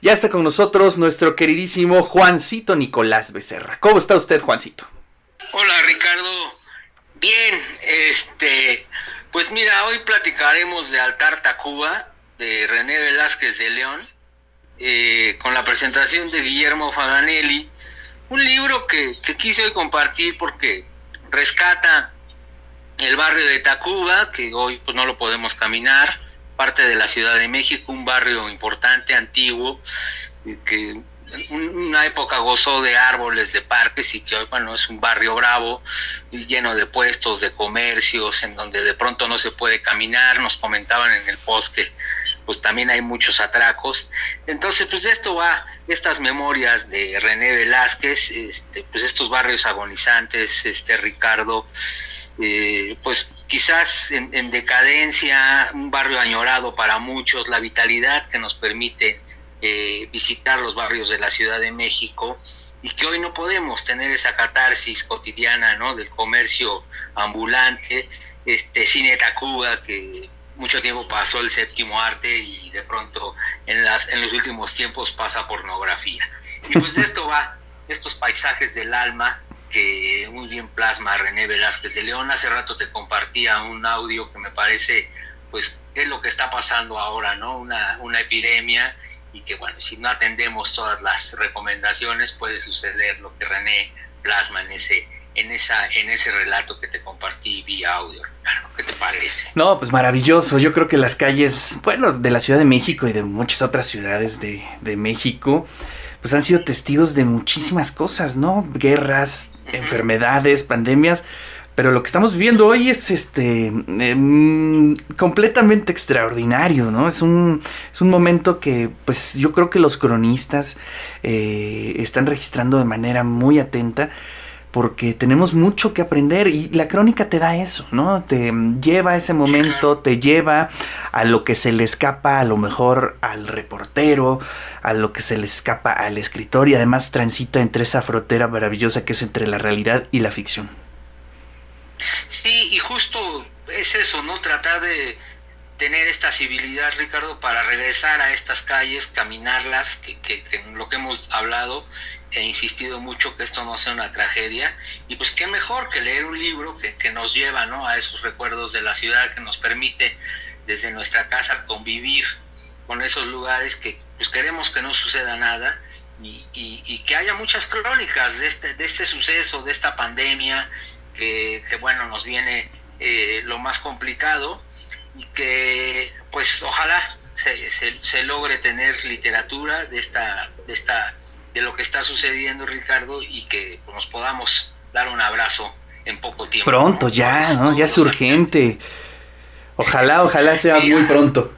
Ya está con nosotros nuestro queridísimo Juancito Nicolás Becerra. ¿Cómo está usted, Juancito? Hola, Ricardo. Bien, este, pues mira, hoy platicaremos de Altar Tacuba de René Velázquez de León, eh, con la presentación de Guillermo Faganelli, un libro que, que quise hoy compartir porque rescata el barrio de Tacuba, que hoy pues no lo podemos caminar, parte de la Ciudad de México, un barrio importante, antiguo, que una época gozó de árboles, de parques y que hoy, bueno, es un barrio bravo lleno de puestos, de comercios, en donde de pronto no se puede caminar, nos comentaban en el post que pues también hay muchos atracos. Entonces, pues de esto va estas memorias de René Velázquez, este, pues estos barrios agonizantes, este Ricardo, eh, pues quizás en, decadencia, un barrio añorado para muchos, la vitalidad que nos permite eh, visitar los barrios de la Ciudad de México y que hoy no podemos tener esa catarsis cotidiana ¿no? del comercio ambulante, este cine Tacuba que mucho tiempo pasó el séptimo arte y de pronto en, las, en los últimos tiempos pasa pornografía. Y pues de esto va, estos paisajes del alma que muy bien plasma René Velázquez de León. Hace rato te compartía un audio que me parece, pues, es lo que está pasando ahora, ¿no? Una, una epidemia y que, bueno, si no atendemos todas las recomendaciones, puede suceder lo que René plasma en ese, en esa en ese relato que te compartí vía audio, Ricardo. ¿Qué te parece? No, pues maravilloso. Yo creo que las calles, bueno, de la Ciudad de México y de muchas otras ciudades de, de México, pues han sido testigos de muchísimas cosas, ¿no? Guerras, enfermedades, pandemias, pero lo que estamos viviendo hoy es este em, completamente extraordinario, ¿no? Es un, es un momento que, pues, yo creo que los cronistas eh, están registrando de manera muy atenta porque tenemos mucho que aprender y la crónica te da eso, ¿no? Te lleva a ese momento, te lleva a lo que se le escapa a lo mejor al reportero, a lo que se le escapa al escritor y además transita entre esa frontera maravillosa que es entre la realidad y la ficción. Sí, y justo es eso, ¿no? Tratar de tener esta civilidad, Ricardo, para regresar a estas calles, caminarlas, que, que, que lo que hemos hablado, he insistido mucho que esto no sea una tragedia y pues qué mejor que leer un libro que, que, nos lleva ¿no? a esos recuerdos de la ciudad que nos permite desde nuestra casa convivir con esos lugares que pues queremos que no suceda nada y, y, que haya muchas crónicas de este, de este suceso, de esta pandemia que, que bueno nos viene eh, lo más complicado y que pues ojalá se, se, se logre tener literatura de esta, de esta de lo que está sucediendo, Ricardo, y que nos podamos dar un abrazo en poco tiempo. Pronto, ya, ¿no? Ya es urgente. Ojalá, ojalá sea muy pronto.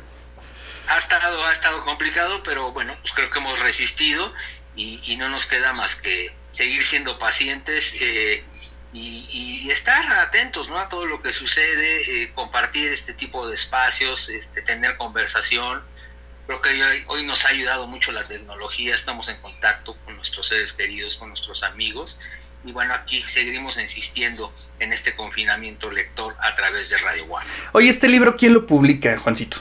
Ha estado, ha estado complicado, pero bueno, pues creo que hemos resistido y, y no nos queda más que seguir siendo pacientes eh, y, y, estar atentos ¿no? a todo lo que sucede, eh, compartir este tipo de espacios, este, tener conversación, Creo que hoy, hoy, nos ha ayudado mucho la tecnología, estamos en contacto con nuestros seres queridos, con nuestros amigos. Y bueno, aquí seguiremos insistiendo en este confinamiento lector a través de Radio One. Oye, ¿este libro quién lo publica, Juancito?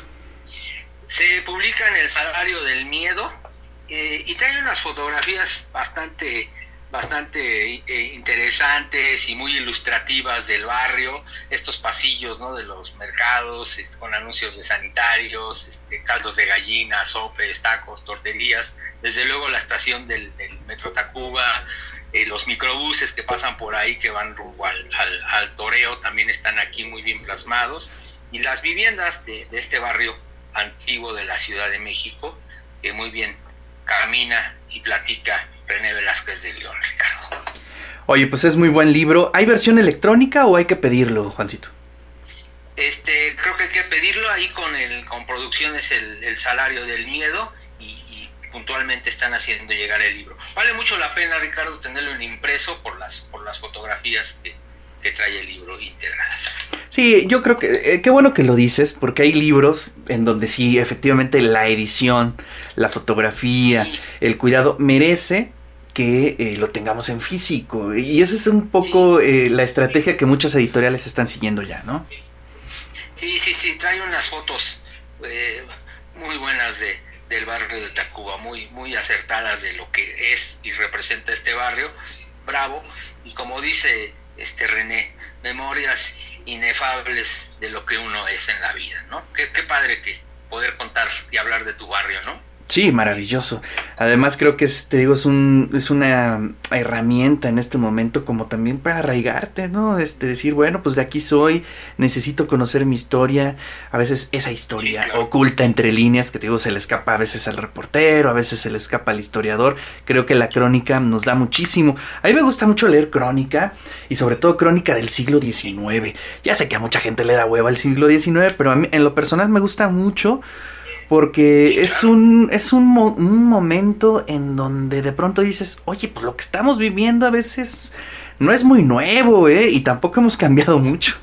Se publica en El Salario del Miedo eh, y trae unas fotografías bastante bastante eh, interesantes y muy ilustrativas del barrio, estos pasillos ¿no? de los mercados este, con anuncios de sanitarios, este, caldos de gallina, sopes, tacos, torterías, desde luego la estación del, Metro Tacuba, eh, los microbuses que pasan por ahí que van rumbo al, al, al, toreo también están aquí muy bien plasmados y las viviendas de, de este barrio antiguo de la Ciudad de México que muy bien camina y platica René Velázquez de León, Ricardo. Oye, pues es muy buen libro. ¿Hay versión electrónica o hay que pedirlo, Juancito? Este, creo que hay que pedirlo ahí con el, con producciones el, el salario del miedo y, y, puntualmente están haciendo llegar el libro. Vale mucho la pena, Ricardo, tenerlo en impreso por las, por las fotografías que, que trae el libro integradas. Sí, yo creo que eh, qué bueno que lo dices, porque hay libros en donde sí, efectivamente, la edición, la fotografía, sí. el cuidado merece que eh, lo tengamos en físico. Y esa es un poco sí. eh, la estrategia que muchas editoriales están siguiendo ya, ¿no? Sí, sí, sí, trae unas fotos eh, muy buenas de, del barrio de Tacuba, muy, muy acertadas de lo que es y representa este barrio, bravo, y como dice este René, memorias inefables de lo que uno es en la vida, ¿no? Qué, qué padre que poder contar y hablar de tu barrio, ¿no? Sí, maravilloso. Además creo que es, te digo, es, un, es una herramienta en este momento como también para arraigarte, ¿no? Este, decir, bueno, pues de aquí soy, necesito conocer mi historia. A veces esa historia oculta entre líneas que te digo se le escapa a veces al reportero, a veces se le escapa al historiador. Creo que la crónica nos da muchísimo. A mí me gusta mucho leer crónica y sobre todo crónica del siglo XIX. Ya sé que a mucha gente le da hueva el siglo XIX, pero a mí en lo personal me gusta mucho porque es un, es un, momento en donde de pronto dices, oye, pues lo que estamos viviendo a veces no es muy nuevo, ¿eh? Y tampoco hemos cambiado mucho.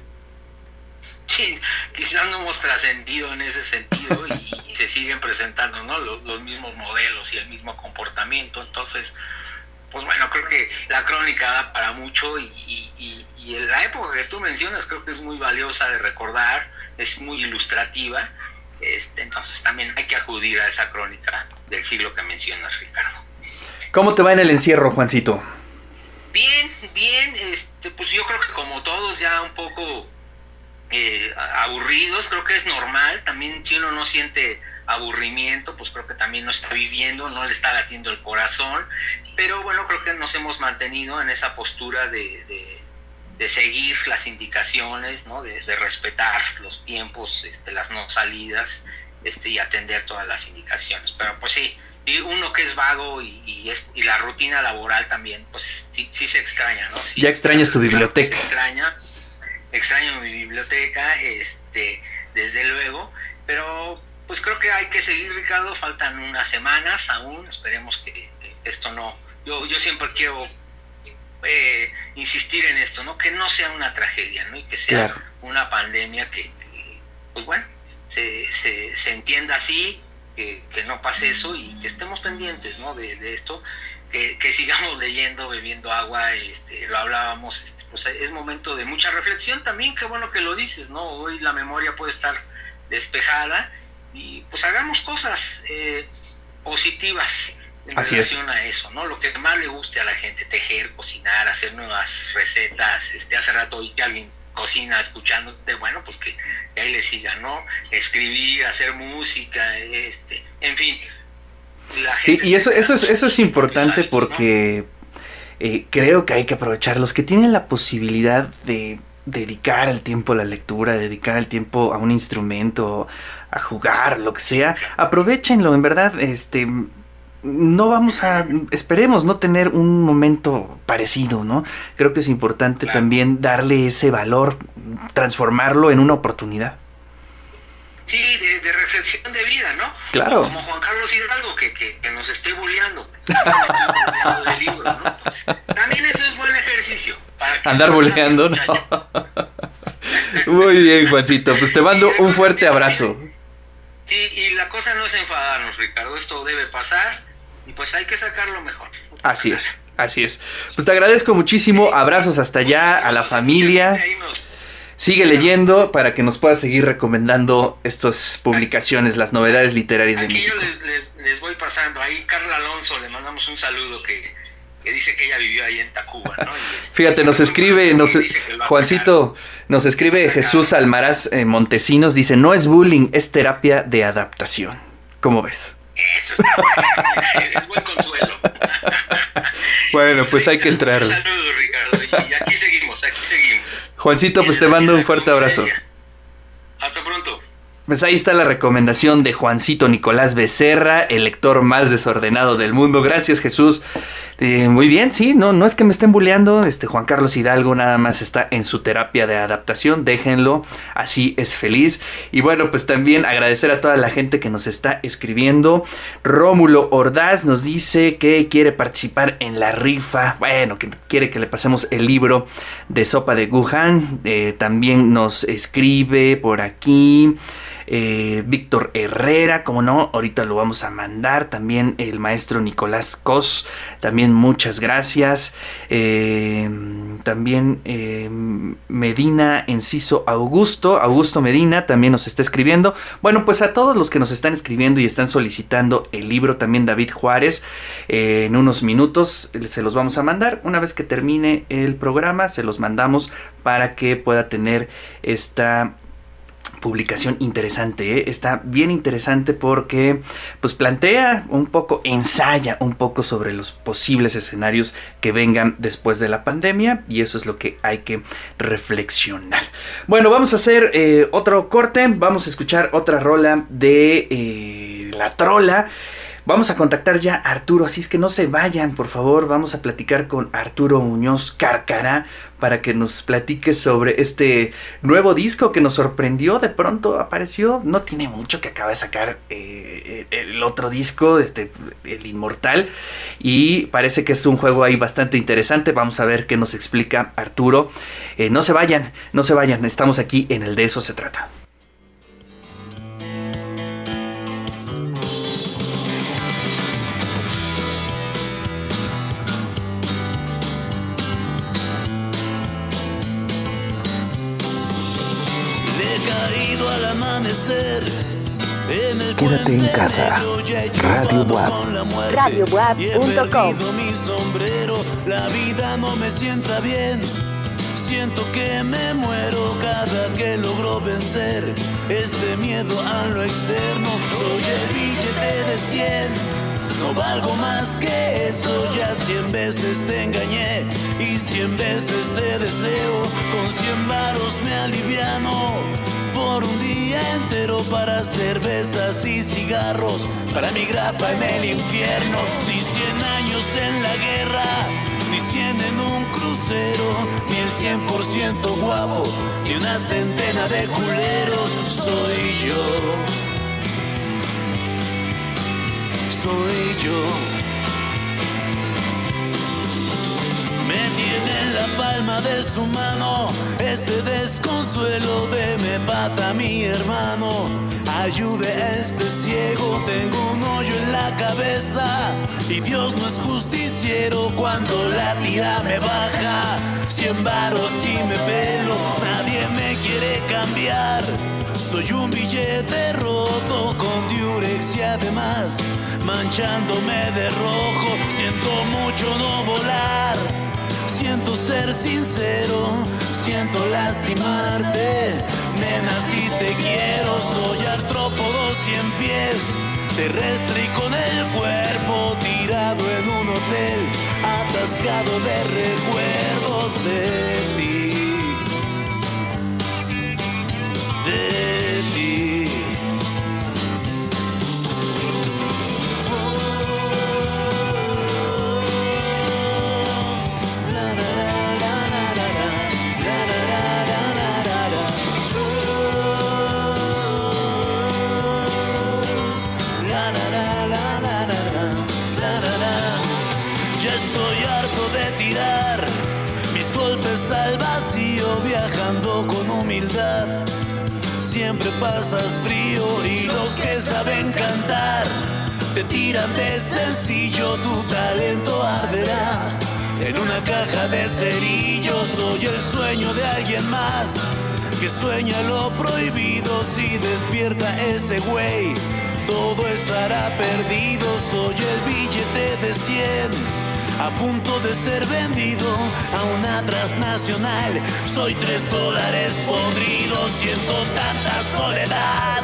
Quizás no hemos trascendido en ese sentido y, se siguen presentando, ¿no? Los, mismos modelos y el mismo comportamiento. Entonces, pues bueno, creo que la crónica da para mucho y, y, y la época que tú mencionas creo que es muy valiosa de recordar, es muy ilustrativa este, entonces también hay que acudir a esa crónica del siglo que mencionas, Ricardo. ¿Cómo te va en el encierro, Juancito? Bien, bien, este, pues yo creo que como todos ya un poco eh, aburridos, creo que es normal, también si uno no siente aburrimiento, pues creo que también no está viviendo, no le está latiendo el corazón, pero bueno, creo que nos hemos mantenido en esa postura de de seguir las indicaciones, ¿no? de, respetar los tiempos, este, las no salidas este, y atender todas las indicaciones. Pero pues sí, y uno que es vago y, y, la rutina laboral también, pues sí, sí se extraña, ¿no? ya extrañas tu biblioteca. extraña, extraño mi biblioteca, este, desde luego, pero pues creo que hay que seguir, Ricardo, faltan unas semanas aún, esperemos que, esto no, yo, yo siempre quiero eh, insistir en esto, ¿no? Que no sea una tragedia, ¿no? Y que sea una pandemia que, pues bueno, se, se, entienda así, que, no pase eso y que estemos pendientes, ¿no? De, esto, que, sigamos leyendo, bebiendo agua, este, lo hablábamos, este, pues es momento de mucha reflexión también, qué bueno que lo dices, ¿no? Hoy la memoria puede estar despejada y pues hagamos cosas eh, positivas en relación a eso, ¿no? Lo que más le guste a la gente, tejer, cocinar, hacer nuevas recetas, este, hace rato oí que alguien cocina escuchándote, bueno, pues que, ahí le siga, ¿no? Escribir, hacer música, este, en fin. sí, y eso, eso, es, eso es importante porque eh, creo que hay que aprovechar los que tienen la posibilidad de dedicar el tiempo a la lectura, dedicar el tiempo a un instrumento, a jugar, lo que sea, aprovechenlo, en verdad, este no vamos a, esperemos no tener un momento parecido, ¿no? Creo que es importante también darle ese valor, transformarlo en una oportunidad. Sí, de, reflexión de vida, ¿no? Claro. Como Juan Carlos Hidalgo, que, que, que nos esté bulleando. libro, ¿no? También eso es buen ejercicio. Andar bulleando, ¿no? Muy bien, Juancito. Pues te mando un fuerte abrazo. Sí, y la cosa no es enfadarnos, Ricardo. Esto debe pasar y pues hay que sacarlo mejor. Así es, así es. Pues te agradezco muchísimo, abrazos hasta allá, a la familia. Sigue leyendo para que nos puedas seguir recomendando estas publicaciones, las novedades literarias de México. Aquí yo les, voy pasando. Ahí Carla Alonso, le mandamos un saludo que, dice que ella vivió ahí en Tacuba. ¿no? Este, Fíjate, nos escribe, nos, Juancito, nos escribe Jesús Almaraz eh, Montesinos, dice, no es bullying, es terapia de adaptación. ¿Cómo ves? Eso está es buen consuelo. Bueno, pues hay que entrar. Un saludo, Ricardo. Y aquí seguimos, aquí seguimos. Juancito, pues te mando un fuerte abrazo. Hasta pronto. Pues ahí está la recomendación de Juancito Nicolás Becerra, el lector más desordenado del mundo. Gracias Jesús. Eh, muy bien, sí, no, no es que me estén bulleando. Este Juan Carlos Hidalgo nada más está en su terapia de adaptación. Déjenlo, así es feliz. Y bueno, pues también agradecer a toda la gente que nos está escribiendo. Rómulo Ordaz nos dice que quiere participar en la rifa. Bueno, que quiere que le pasemos el libro de Sopa de Wuhan. Eh, también nos escribe por aquí. Eh, Víctor Herrera, como no, ahorita lo vamos a mandar, también el maestro Nicolás Cos, también muchas gracias, eh, también eh, Medina Enciso Augusto, Augusto Medina también nos está escribiendo, bueno pues a todos los que nos están escribiendo y están solicitando el libro, también David Juárez, en unos minutos se los vamos a mandar, una vez que termine el programa se los mandamos para que pueda tener esta publicación interesante, ¿eh? está bien interesante porque pues plantea un poco, ensaya un poco sobre los posibles escenarios que vengan después de la pandemia y eso es lo que hay que reflexionar. Bueno, vamos a hacer eh, otro corte, vamos a escuchar otra rola de eh, La Trola. Vamos a contactar ya a Arturo, así es que no se vayan, por favor. Vamos a platicar con Arturo Muñoz Carcará para que nos platique sobre este nuevo disco que nos sorprendió. De pronto apareció, no tiene mucho que acaba de sacar eh, el otro disco, este, el Inmortal, y parece que es un juego ahí bastante interesante. Vamos a ver qué nos explica Arturo. Eh, no se vayan, no se vayan, estamos aquí en el de eso se trata. Quédate en casa. Radio WAP. RadioWAP.com. mi sombrero, la vida no me sienta bien. Siento que me muero cada que logro vencer este miedo a lo externo. Soy el billete de 100. No valgo más que eso, ya cien veces te engañé y cien veces te deseo. Con cien varos me aliviano por un día entero para cervezas y cigarros, para mi grapa en el infierno, ni cien años en la guerra, ni cien en un crucero, ni el cien por ciento guapo, ni una centena de culeros, soy yo. Soy yo. Me tiene en la palma de su mano este desconsuelo de me pata mi hermano. Ayude a este ciego, tengo un hoyo en la cabeza y Dios no es justiciero cuando la tira me baja. Cien varos y me pelo, nadie me quiere cambiar. Soy un billete roto con diurex y además manchándome de rojo. Siento mucho no volar. Siento ser sincero, siento lastimarte. Nena, si te quiero, soy artrópodo cien pies, terrestre y con el cuerpo tirado en un hotel, atascado de recuerdos de ti. Siempre pasas frío y los que saben cantar te tiran de sencillo, tu talento arderá. En una caja de cerillos soy el sueño de alguien más que sueña lo prohibido si despierta ese güey. Todo estará perdido, soy el billete de 100 a punto de ser vendido a una transnacional. Soy tres dólares podridos, siento tanta soledad.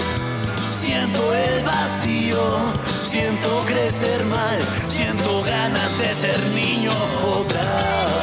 Siento el vacío, siento crecer mal, siento ganas de ser niño otra